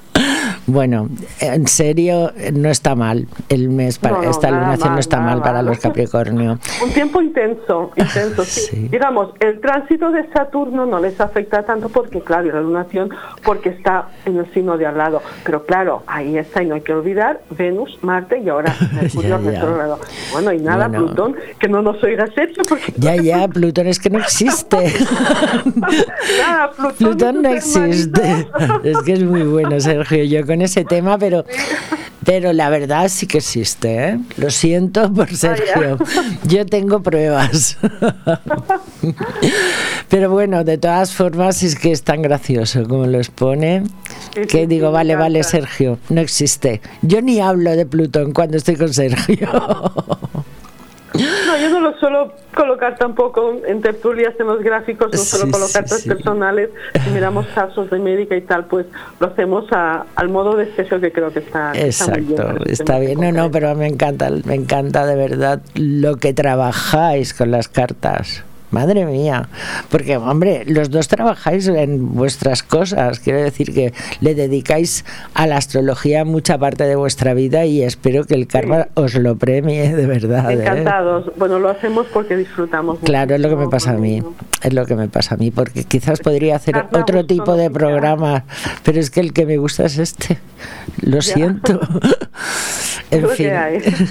Bueno, en serio, no está mal el mes para No, no, esta lunación no está mal para mal. los (laughs) Capricornio. Un tiempo intenso, intenso, sí. (laughs) Sí. Digamos, el tránsito de Saturno no les afecta tanto porque, claro, la lunación, porque está en el signo de al lado. Pero claro, ahí está, y no hay que olvidar Venus, Marte y ahora (laughs) Mercurio retrógrado. Bueno, y nada, Bueno. Plutón, que no nos oiga Sergio, porque Ya, ya, Plutón es que no existe. nada, Plutón, Plutón no existe. Es que es muy bueno, Sergio, yo con ese tema, pero, pero la verdad sí que existe, ¿eh? Lo siento por Sergio. Yo tengo pruebas. Pero bueno, de todas formas es que es tan gracioso como lo expone, que digo, vale, vale. Sergio, no existe. Yo ni hablo de Plutón cuando estoy con Sergio. No, yo no lo suelo colocar tampoco en tertulias, en los gráficos, no suelo Sí, colocar sí, personales. Si miramos casos de médica y tal, pues lo hacemos a- al modo de Sergio que creo que está, está muy bien. Exacto, para este está bien. No, no, pero me encanta, me encanta de verdad lo que trabajáis con las cartas. Madre mía, porque hombre, los dos trabajáis en vuestras cosas, quiero decir que le dedicáis a la astrología mucha parte de vuestra vida y espero que el karma os lo premie de verdad. ¿eh? Encantados. Bueno, lo hacemos porque disfrutamos. Claro, es lo que me pasa a mí, es lo que me pasa a mí, porque quizás podría hacer otro tipo de programa, pero es que el que me gusta es este, lo siento. (laughs) En fin. (laughs)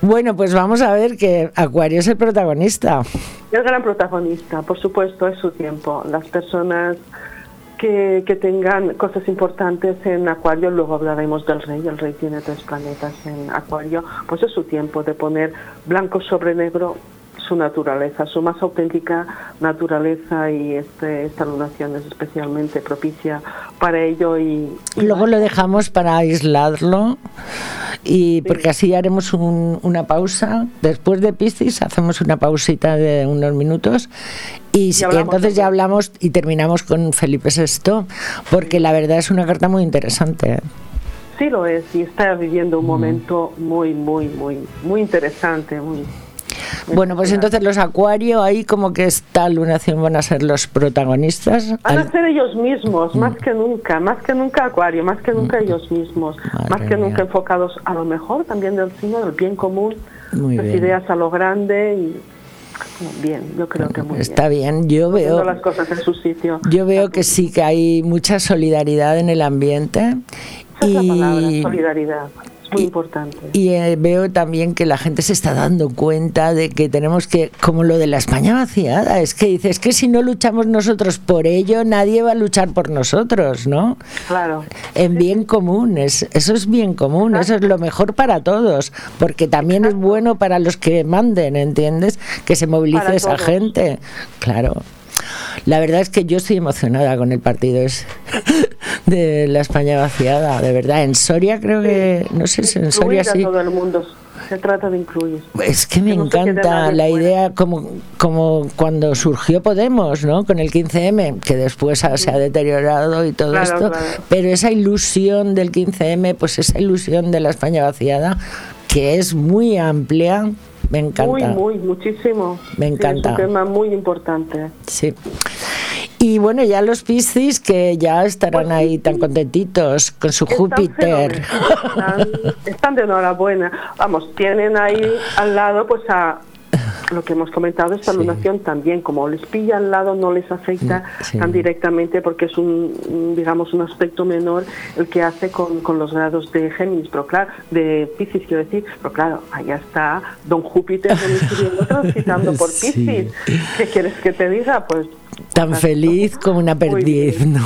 Bueno, pues vamos a ver que Acuario es el protagonista. El gran protagonista, por supuesto, es su tiempo. Las personas que, que tengan cosas importantes en Acuario, luego hablaremos del Rey, el Rey tiene tres planetas en Acuario, pues es su tiempo de poner blanco sobre negro su naturaleza, su más auténtica naturaleza y este, esta lunación es especialmente propicia para ello y, y Luego lo dejamos para aislarlo y porque así haremos un- una pausa. Después de Piscis hacemos una pausita de unos minutos y, entonces ya hablamos y terminamos con Felipe VI, porque la verdad es una carta muy interesante. sí lo es y está viviendo Mm. un momento muy, muy, muy, muy interesante, muy Bueno, pues entonces los Acuario, ahí como que esta lunación van a ser los protagonistas. Van a ser ellos mismos, más que nunca, más que nunca Acuario, más que nunca ellos mismos, Madre más que mía. nunca enfocados a lo mejor también del signo del bien común, Muy las bien. ideas a lo grande y bien, yo creo que muy Está bien, yo bien. Poniendo veo... las cosas en su sitio. Yo veo que sí, que hay mucha solidaridad en el ambiente Esa es la palabra, solidaridad. Es muy importante. Y eh, veo también que la gente se está dando cuenta de que tenemos que, como lo de la España vaciada, es que dices es que si no luchamos nosotros por ello, nadie va a luchar por nosotros, ¿no? Claro. En bien común, es, eso es bien común, eso es lo mejor para todos, porque también es bueno para los que manden, ¿entiendes? Que se movilice Para esa todos. gente, claro. La verdad es que yo estoy emocionada con el partido ese (laughs) de la España vaciada, de verdad. En Soria creo que, no sé si en Soria sí. todo el mundo. Se trata de incluir. Es que me Que no encanta la idea como, como cuando surgió Podemos, ¿no? Con el 15M, que después ha- se ha deteriorado y todo Claro, esto. claro. Pero esa ilusión del 15M, pues esa ilusión de la España vaciada, que es muy amplia, me encanta. Muy, muy, muchísimo. Me Sí, encanta. es un tema muy importante. Sí. Y bueno, ya los Piscis que ya estarán Pues ahí tan contentitos con su Están Júpiter. Están, están de enhorabuena. Vamos, tienen ahí al lado, pues a lo que hemos comentado, esta lunación también, como les pilla al lado, no les afecta Mm, sí. tan directamente porque es un, digamos, un aspecto menor el que hace con, con los grados de Géminis, pero claro, de Piscis quiero decir, pero claro, allá está Don Júpiter (laughs) transitando por Sí. Piscis. ¿Qué quieres que te diga? Pues Tan feliz como una perdiz, ¿no?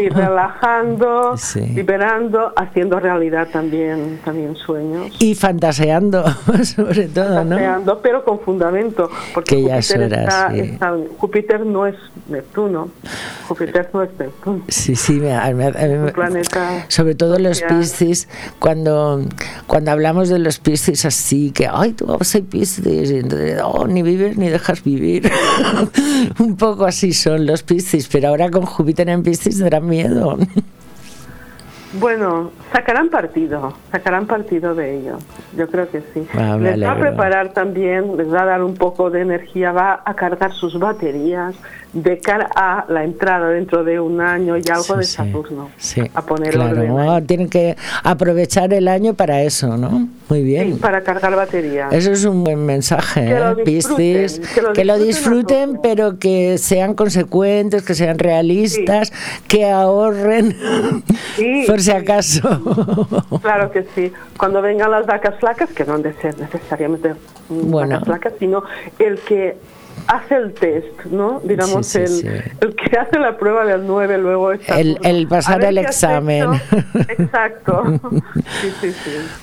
ir relajando, (laughs) Sí. liberando, haciendo realidad también, también sueños. Y fantaseando, (laughs) sobre todo, ¿no? Fantaseando, pero con fundamento, porque Que ya es Júpiter, hora, está- sí. está- Júpiter no es Neptuno, Júpiter no es Neptuno. Sí, sí, me- a- me- a- me- Un planeta sobre todo los. Piscis, cuando, cuando hablamos de los Piscis así, que, ay, tú soy Piscis, y entonces, oh, ni vives ni dejas vivir. (laughs) Un poco así son los Piscis, pero ahora con Júpiter en Piscis darán miedo. (laughs) Bueno, sacarán partido, sacarán partido de ello. Yo creo que sí. Ah, les va a preparar también, les va a dar un poco de energía, va a cargar sus baterías de cara a la entrada dentro de un año y algo Sí, de sí. Saturno. Sí, a poner claro, ah, tienen que aprovechar el año para eso, ¿no? Muy bien. para cargar baterías. Eso es un buen mensaje, Que ¿eh? Piscis, que lo que lo disfruten pero que sean consecuentes, que sean realistas, que ahorren, Sí, (laughs) por si acaso. (laughs) Claro que sí. Cuando vengan las vacas flacas, que no han de ser necesariamente Bueno. vacas flacas, sino el que hace el test, ¿no? Digamos, Sí, sí, el, sí. el que hace la prueba del 9 luego está El, el pasar el examen. Exacto. (laughs)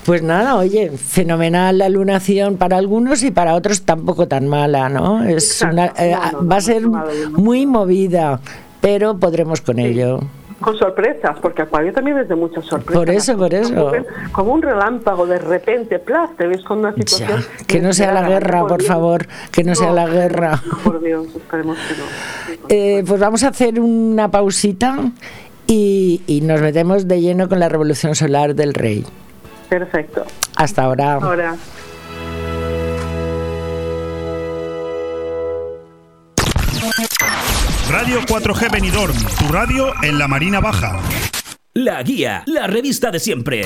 Pues nada, oye, fenomenal la lunación para algunos y para otros tampoco tan mala, ¿no? Es Exacto. una, eh, No, no, va a ser muy movida, pero podremos con ello. Con sorpresas, porque Acuario también es de muchas sorpresas. Por eso, por eso. Como un relámpago, de repente, plas, te ves con una Ya, situación. que no sea la guerra, por favor, que no sea la guerra. Por Dios, esperemos que no. Eh, pues vamos a hacer una pausita y, y nos metemos de lleno con la revolución solar del rey. Perfecto. Hasta ahora. Ahora. Radio 4G Benidorm, tu radio en la Marina Baja. La Guía, la revista de siempre.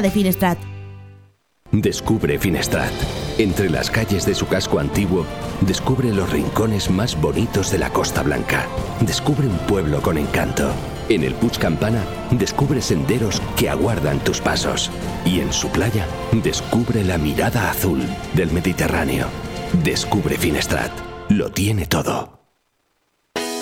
de Finestrat. Descubre Finestrat. Entre las calles de su casco antiguo, descubre los rincones más bonitos de la Costa Blanca. Descubre un pueblo con encanto. En el Puig Campana, descubre senderos que aguardan tus pasos. Y en su playa, descubre la mirada azul del Mediterráneo. Descubre Finestrat. Lo tiene todo.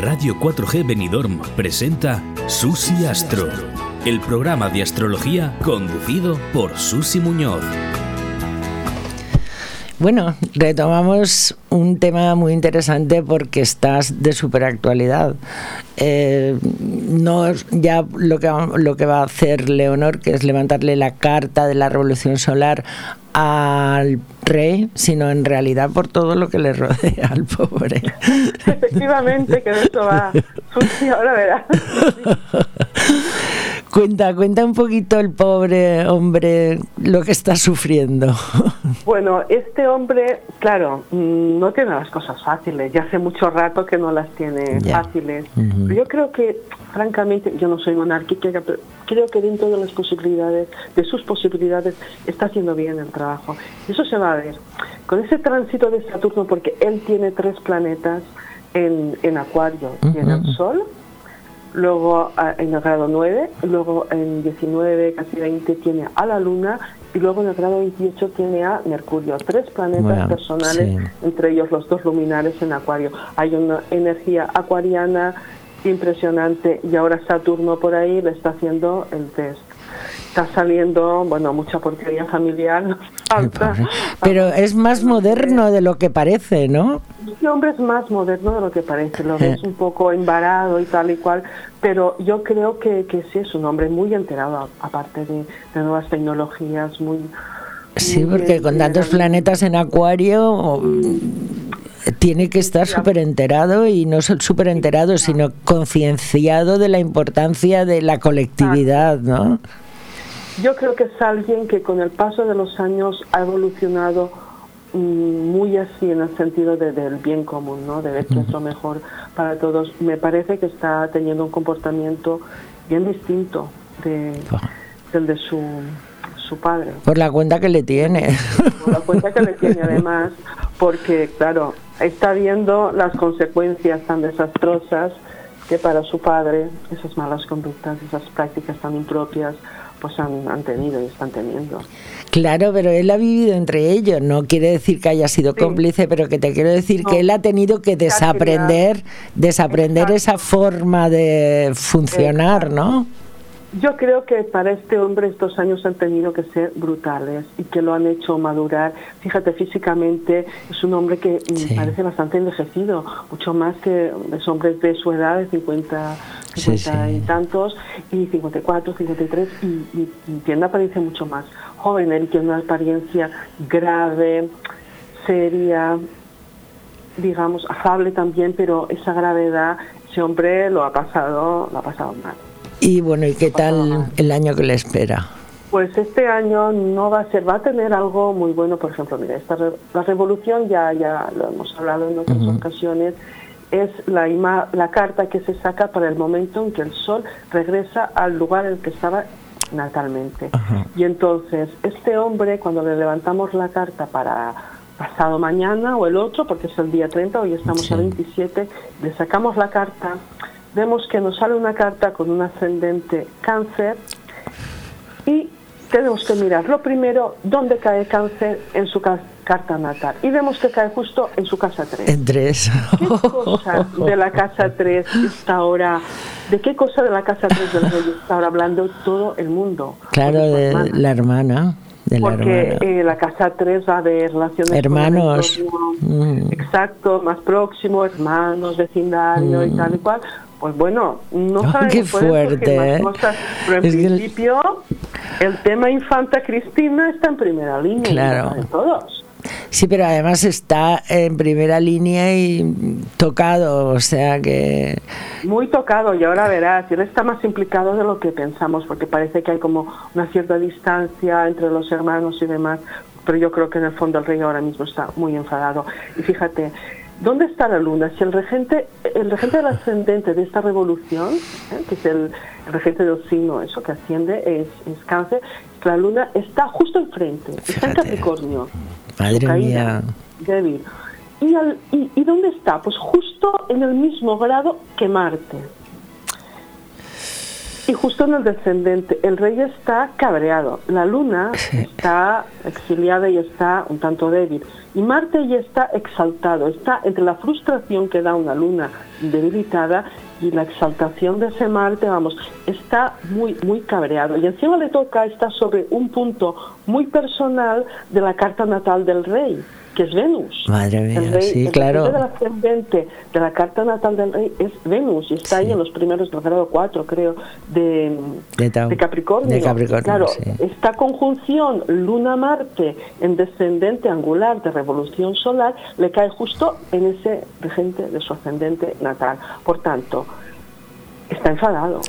Radio 4G Benidorm presenta Susi Astro, el programa de astrología conducido por Susi Muñoz. Bueno, retomamos un tema muy interesante porque estás de superactualidad. Eh, no ya lo que, lo que va a hacer Leonor, que es levantarle la carta de la revolución solar al rey, sino en realidad por todo lo que le rodea al pobre. Efectivamente, que de eso va. (laughs) ahora verás. (laughs) Cuenta, cuenta un poquito el pobre hombre lo que está sufriendo. (laughs) Bueno, este hombre, claro, mm, no tiene las cosas fáciles. Ya hace mucho rato que no las tiene fáciles. Yo creo que, francamente, yo no soy monárquica, pero creo que dentro de las posibilidades, de sus posibilidades, está haciendo bien el trabajo. Eso se va a ver. Con ese tránsito de Saturno, porque él tiene tres planetas en, en Acuario. Tiene el Sol, luego en el grado 9, luego en 19, casi 20 tiene a la Luna. Y luego en el grado 28 tiene a Mercurio. Tres planetas personales, entre ellos los dos luminares en Acuario. Hay una energía acuariana impresionante. Y ahora Saturno por ahí le está haciendo el test está saliendo, bueno, mucha porquería familiar. (laughs) Pero es más moderno de lo que parece, ¿no? Este hombre es más moderno de lo que parece, lo ves un poco embarado y tal y cual, pero yo creo que, que sí es un hombre muy enterado, aparte de, nuevas tecnologías, muy... Sí, porque con tantos planetas en acuario tiene que estar súper enterado y no súper enterado, sino concienciado de la importancia de la colectividad, ¿no? Yo creo que es alguien que con el paso de los años ha evolucionado mm, muy así en el sentido de, del bien común, ¿no? de ver que es lo mejor para todos. Me parece que está teniendo un comportamiento bien distinto de, del de su, su padre. Por la cuenta que le tiene. Por la cuenta que le tiene (laughs) además, porque claro, está viendo las consecuencias tan desastrosas que para su padre esas malas conductas, esas prácticas tan impropias, pues han, tenido y están teniendo. Claro, pero él ha vivido entre ellos, no quiere decir que haya sido cómplice, pero que te quiero decir que él ha tenido que desaprender, desaprender esa forma de funcionar, ¿no? Yo creo que para este hombre estos años han tenido que ser brutales y que lo han hecho madurar. Fíjate, físicamente es un hombre que parece bastante envejecido, mucho más que los hombres de su edad, de 50, 50 y tantos, y 54, 53, y, y, y aparece mucho más joven. Él tiene una apariencia grave, seria, digamos, afable también, pero esa gravedad, ese hombre lo ha pasado, lo ha pasado mal. Y bueno, ¿y qué tal el año que le espera? Pues este año no va a ser, va a tener algo muy bueno, por ejemplo, mira, esta la revolución ya ya lo hemos hablado en otras ocasiones, es la, la carta que se saca para el momento en que el sol regresa al lugar en el que estaba natalmente. Y entonces, este hombre, cuando le levantamos la carta para pasado mañana o el otro, porque es el día 30, hoy estamos a 27, le sacamos la carta vemos que nos sale una carta con un ascendente cáncer y tenemos que mirar lo primero dónde cae cáncer en su carta natal y vemos que cae justo en su casa 3. En 3. ¿Qué cosa de la casa 3 está ahora ¿De qué cosa de la casa 3 del rey está ahora hablando todo el mundo? Claro, de la hermana. De la Porque eh, la casa 3 va de relaciones hermanos. Mm. Exacto, más próximo, hermanos, vecindario y mm. tal y cual pues bueno, no oh, Qué fuerte, ¿eh? pero en principio el... tema Infanta Cristina está en primera línea claro. de todos. Sí, pero además está en primera línea y tocado, o sea que... Muy tocado, y ahora verás, él está más implicado de lo que pensamos, porque parece que hay como una cierta distancia entre los hermanos y demás, pero yo creo que en el fondo el rey ahora mismo está muy enfadado. Y fíjate, ¿Dónde está la luna? Si el regente, el regente del ascendente de esta revolución, ¿eh? que es el, regente del signo, eso que asciende, es, es, cáncer, la luna está justo enfrente, está en Capricornio. Madre mía. Débil. ¿Y, y, ¿Y dónde está? Pues justo en el mismo grado que Marte. Y justo en el descendente, el rey está cabreado, la luna está exiliada y está un tanto débil, y Marte ya está exaltado, está entre la frustración que da una luna debilitada y la exaltación de ese Marte, vamos, está muy, muy cabreado. Y encima le toca estar sobre un punto muy personal de la carta natal del rey que es Venus. Madre mía, el rey, sí, el claro. del ascendente de la carta natal del rey es Venus y está ahí en los primeros del grado 4, creo, de, de, de Capricornio. De Capricornio claro, sí. esta conjunción Luna-Marte en descendente angular de revolución solar le cae justo en ese regente de su ascendente natal. Por tanto, está enfadado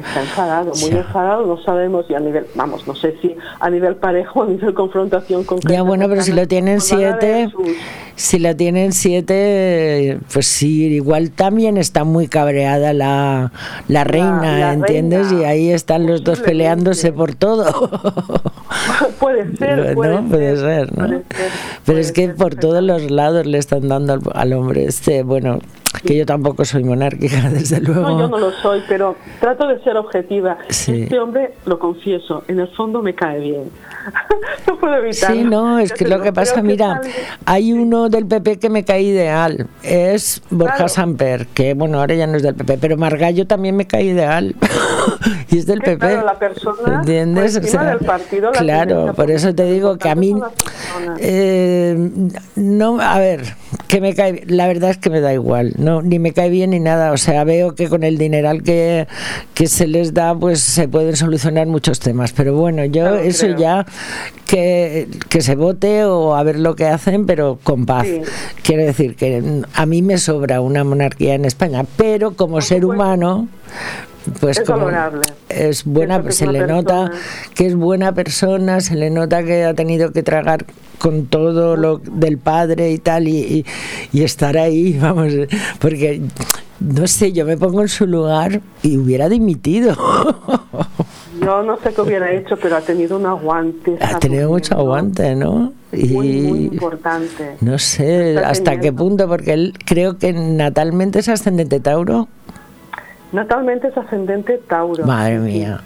está enfadado, muy sí. enfadado, no sabemos y a nivel, vamos, no sé si a nivel parejo, (laughs) a nivel confrontación con Ya bueno, pero si lo tienen siete, sus... si lo tienen siete, pues sí, igual también está muy cabreada la, la reina, la, la ¿entiendes? Reina. Y ahí están los dos peleándose por todo. (laughs) puede ser, puede, ¿no? puede ser, ¿no? Puede ser, pero es que por todos los lados le están dando al, al hombre este, bueno, que yo tampoco soy monárquica, (laughs) desde luego. No, yo no lo soy, pero trato de ser objetiva. Sí. Este hombre, lo confieso, en el fondo me cae bien. (laughs) no puedo evitarlo. Sí, no, es que lo que pasa, mira, que hay uno del PP que me cae ideal, es Borja claro. Samper, que bueno, ahora ya no es del PP, pero Margallo también me cae ideal. (laughs) y es del PP. Claro, la persona ¿Entiendes? O sea, del partido, la claro, por eso te digo que a mí eh, no, a ver, que me cae, la verdad es que me da igual, no, ni me cae bien ni nada, o sea, veo que con el dineral que, que se les da, pues se pueden solucionar muchos temas, pero bueno, yo eso creo. ya que, que se vote o a ver lo que hacen, pero con paz. Sí. Quiero decir que a mí me sobra una monarquía en España, pero como ser humano pues es como valorable. es buena que se le nota que es buena persona se le nota que ha tenido que tragar con todo lo del padre y tal y, y, y estar ahí (laughs) vamos porque no sé yo me pongo en su lugar y hubiera dimitido (laughs) Yo no sé qué hubiera hecho, pero ha tenido un aguante. ha tenido mucho aguante, ¿no? Y muy, muy importante. No sé hasta qué punto, porque él creo que natalmente es ascendente Tauro. Natalmente es ascendente Tauro. Madre mía.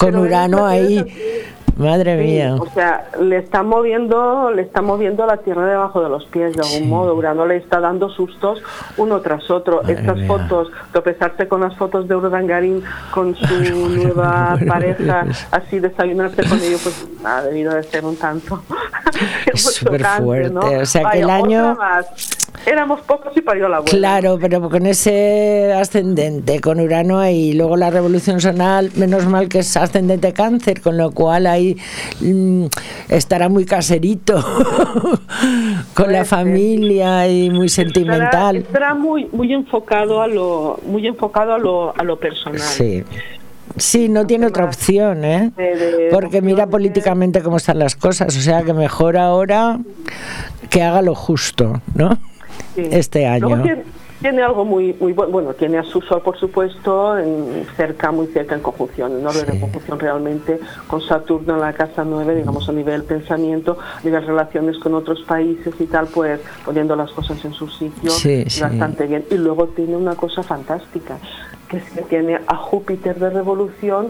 Con Urano ahí. Madre Sí, mía. O sea, le está moviendo, le está moviendo la tierra debajo de los pies de algún Sí. modo. Urano le está dando sustos uno tras otro. Madre Estas mía. fotos, tropezarse con las fotos de Urdangarín con su (laughs) nueva pareja, así desayunarse con ellos, pues ha debido de ser un tanto. (laughs) Es súper fuerte. ¿no? O sea, que el año-. Éramos pocos y parió la abuela. Claro, pero con ese ascendente, con Urano ahí, luego la revolución sonal, menos mal que es ascendente cáncer, con lo cual ahí mm, estará muy caserito, (laughs) con la Puede ser. familia y muy Estará, sentimental. estará muy muy enfocado a lo muy enfocado a lo a lo personal. Sí. Sí, no tiene otra opción, ¿eh? Porque mira políticamente cómo están las cosas, o sea que mejor ahora que haga lo justo, ¿no? Sí. Este Luego año. tiene, tiene algo muy muy bu- bueno, tiene a su sol por supuesto en, cerca, muy cerca en conjunción, en orden Sí. de conjunción realmente con Saturno en la casa 9, digamos a nivel pensamiento, a nivel relaciones con otros países y tal, pues poniendo las cosas en su sitio Sí, sí. bastante bien. Y luego tiene una cosa fantástica, que es que tiene a Júpiter de revolución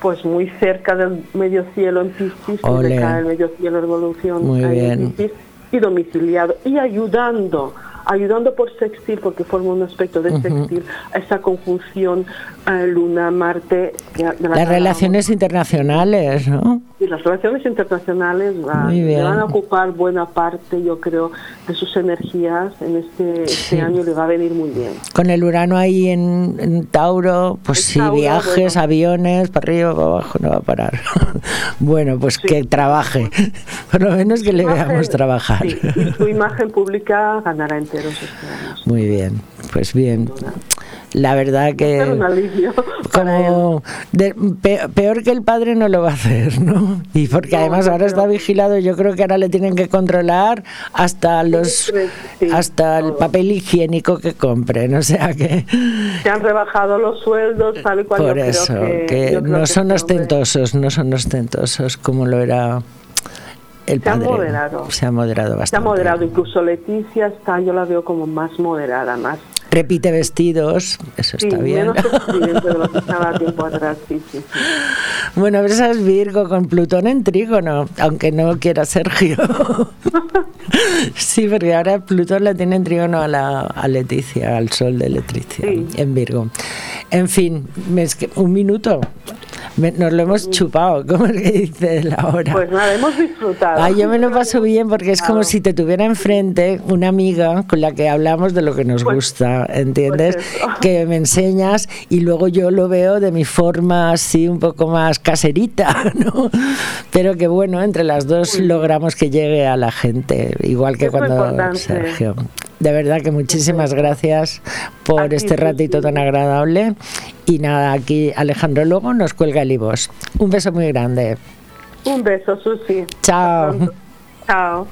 pues muy cerca del medio cielo en Piscis, que Ole. le cae el medio cielo de revolución Muy en bien. Piscis, y domiciliado y ayudando ayudando por sextil porque forma un aspecto de sextil a esa conjunción eh, luna Marte que- de la que Las relaciones internacionales, ¿no? Y las relaciones internacionales va- le van a ocupar buena parte yo creo de sus energías en este, este Sí. año le va a venir muy bien Con el Urano ahí en, en Tauro, pues sí, Tauro, viajes, bueno. aviones, para arriba, para abajo, no va a parar. (laughs) bueno, pues que trabaje, (laughs) por lo menos que le Imagen- veamos trabajar. sí, y su imagen pública ganará enteros este año Muy bien, pues bien. La verdad que un alivio (laughs) como de- pe- peor que el padre no lo va a hacer, ¿no? Y porque además ahora está vigilado, yo creo que ahora le tienen que controlar hasta los hasta el papel higiénico que compren, o sea que se han rebajado los sueldos tal y cual yo por creo eso que, que yo creo no que son este ostentosos, no son ostentosos como lo era el Se ha moderado. Se ha moderado se ha bastante. moderado incluso Leticia está yo la veo como más moderada más Repite vestidos, eso sí, está bien. menos (laughs) de lo que estaba tiempo atrás sí sí, sí. Bueno, pero esa es Virgo con Plutón en trígono, aunque no quiera Sergio. (laughs) sí, porque ahora Plutón la tiene en trígono a, la, a Leticia, al sol de Leticia, en Virgo. En fin, un minuto. Nos lo hemos chupado, como el que dice la hora. pues nada hemos disfrutado yo me lo paso bien porque es como si te tuviera enfrente una amiga con la que hablamos de lo que nos gusta, ¿entiendes? que me enseñas y luego yo lo veo de mi forma así un poco más caserita, (laughs) ¿no? Pero que bueno, entre las dos logramos que llegue a la gente, igual que Es cuando. Sergio. De verdad que muchísimas gracias por este ratito tan agradable. Y nada, aquí Alejandro luego nos cuelga el ibos. Un beso muy grande. un beso Susi Chao. chao